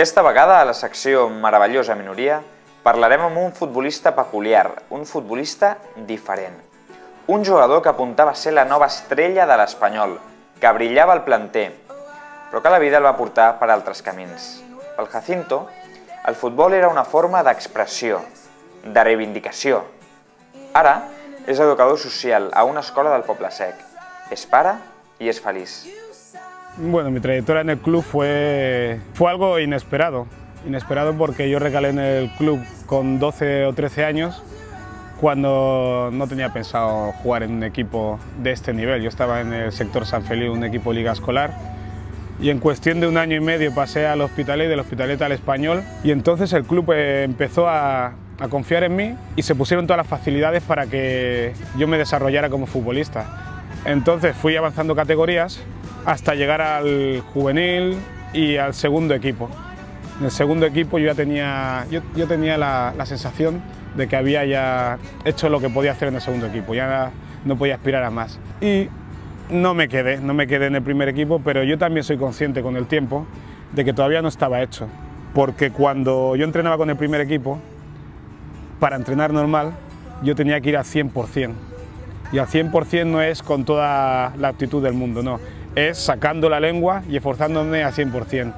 Aquesta vegada, a la secció Meravellosa Minoria, parlarem amb un futbolista peculiar, un futbolista diferent. Un jugador que apuntava a ser la nova estrella de l'Espanyol, que brillava al planter, però que la vida el va portar per altres camins. Pel Jacinto, el futbol era una forma d'expressió, de reivindicació. Ara és educador social a una escola del Poble Sec. És pare i és feliç. Bueno, mi trayectoria en el club fue, fue algo inesperado. Inesperado porque yo recalé en el club con 12 o 13 años cuando no tenía pensado jugar en un equipo de este nivel. Yo estaba en el sector San Feliu, un equipo liga escolar, y en cuestión de un año y medio pasé al Hospitalet, del Hospitalet al Español, y entonces el club eh, empezó a, a confiar en mí y se pusieron todas las facilidades para que yo me desarrollara como futbolista. Entonces fui avanzando categorías hasta llegar al juvenil y al segundo equipo. En el segundo equipo yo ya tenía, yo, yo tenía la, la, sensación de que había ya hecho lo que podía hacer en el segundo equipo, ya no podía aspirar a más. Y no me quedé, no me quedé en el primer equipo, pero yo también soy consciente con el tiempo de que todavía no estaba hecho. Porque cuando yo entrenaba con el primer equipo, para entrenar normal, yo tenía que ir al 100%. Y al 100% no es con toda la actitud del mundo, no. Es sacando la lengua y esforzándome al 100%.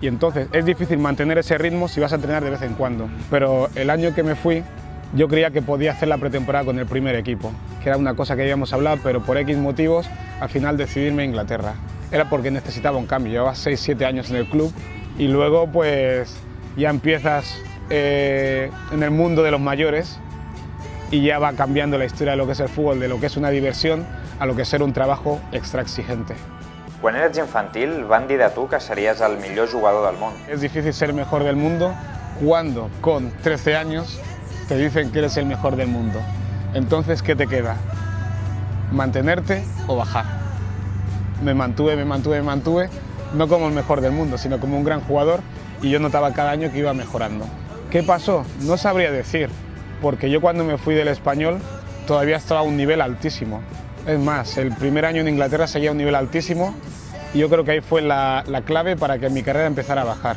Y entonces es difícil mantener ese ritmo si vas a entrenar de vez en cuando. Pero el año que me fui, yo creía que podía hacer la pretemporada con el primer equipo, que era una cosa que habíamos hablado, pero por X motivos al final decidirme a Inglaterra. Era porque necesitaba un cambio, llevaba 6-7 años en el club y luego pues ya empiezas eh, en el mundo de los mayores y ya va cambiando la historia de lo que es el fútbol, de lo que es una diversión a lo que es ser un trabajo extra exigente. Quan eres infantil van dir de tu que series el millor jugador del món. Es difícil ser mejor del mundo cuando con 13 años te dicen que eres el mejor del mundo. Entonces, ¿qué te queda? ¿Mantenerte o bajar? Me mantuve, me mantuve, me mantuve, no como el mejor del mundo, sino como un gran jugador y yo notaba cada año que iba mejorando. ¿Qué pasó? No sabría decir, porque yo cuando me fui del español todavía estaba a un nivel altísimo. Es más, el primer año en Inglaterra seguía a un nivel altísimo y yo creo que ahí fue la, la clave para que mi carrera empezara a bajar.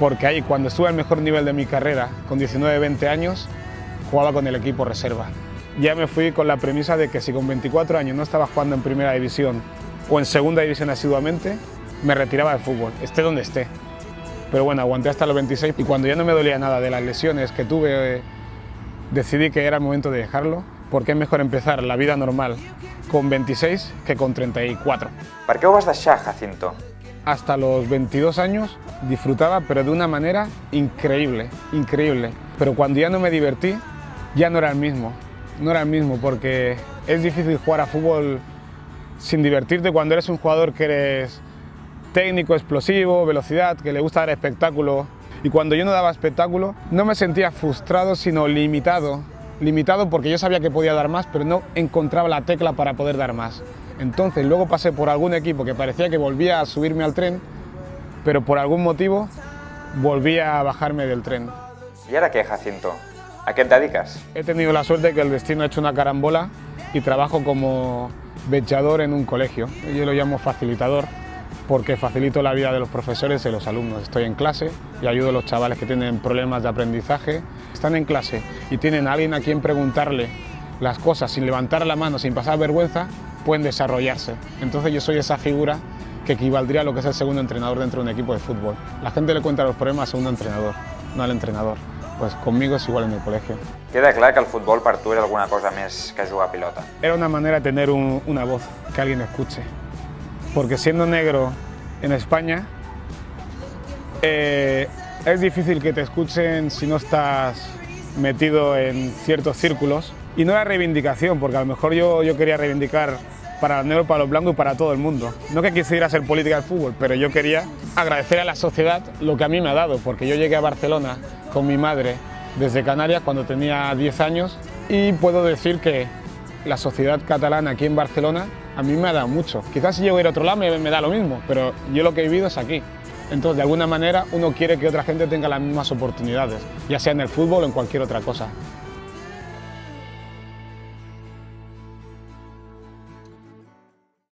Porque ahí, cuando estuve al mejor nivel de mi carrera, con 19-20 años, jugaba con el equipo reserva. Ya me fui con la premisa de que si con 24 años no estaba jugando en primera división o en segunda división asiduamente, me retiraba del fútbol, esté donde esté. Pero bueno, aguanté hasta los 26 y cuando ya no me dolía nada de las lesiones que tuve, eh, decidí que era el momento de dejarlo porque es mejor empezar la vida normal con 26 que con 34. Per què ho vas deixar, Jacinto? Hasta los 22 años disfrutaba, pero de una manera increíble, increíble. Pero cuando ya no me divertí, ya no era el mismo. No era el mismo porque es difícil jugar a fútbol sin divertirte cuando eres un jugador que eres técnico, explosivo, velocidad, que le gusta dar espectáculo. Y cuando yo no daba espectáculo, no me sentía frustrado, sino limitado. Limitado porque yo sabía que podía dar más, pero no encontraba la tecla para poder dar más. Entonces luego pasé por algún equipo que parecía que volvía a subirme al tren, pero por algún motivo volvía a bajarme del tren. I ara què, Jacinto? A què et dediques? He tenido la suerte que el destino ha hecho una carambola y trabajo como vechador en un colegio. Yo lo llamo facilitador porque facilito la vida de los profesores y de los alumnos. Estoy en clase y ayudo a los chavales que tienen problemas de aprendizaje. Están en clase y tienen a alguien a quien preguntarle las cosas sin levantar la mano, sin pasar vergüenza, pueden desarrollarse. Entonces yo soy esa figura que equivaldría a lo que es el segundo entrenador dentro de un equipo de fútbol. La gente le cuenta los problemas al segundo entrenador, no al entrenador. Pues conmigo es igual en el colegio. Queda clar que el futbol per tu alguna cosa més que jugar a pilota. Era una manera de tener un- una voz, que alguien escuche. Porque siendo negro en España, eh, es difícil que te escuchen si no estás metido en ciertos círculos. Y no era reivindicación, porque a lo mejor yo, yo quería reivindicar para los negros, para los blancos y para todo el mundo. No que quisiera hacer política del fútbol, pero yo quería agradecer a la sociedad lo que a mí me ha dado, porque yo llegué a Barcelona con mi madre desde Canarias cuando tenía 10 años y puedo decir que la sociedad catalana aquí en Barcelona a mí me ha dado mucho. Quizás si yo ir a otro lado me, me da lo mismo, pero yo lo que he vivido es aquí. Entonces, de alguna manera, uno quiere que otra gente tenga las mismas oportunidades, ya sea en el fútbol o en cualquier otra cosa.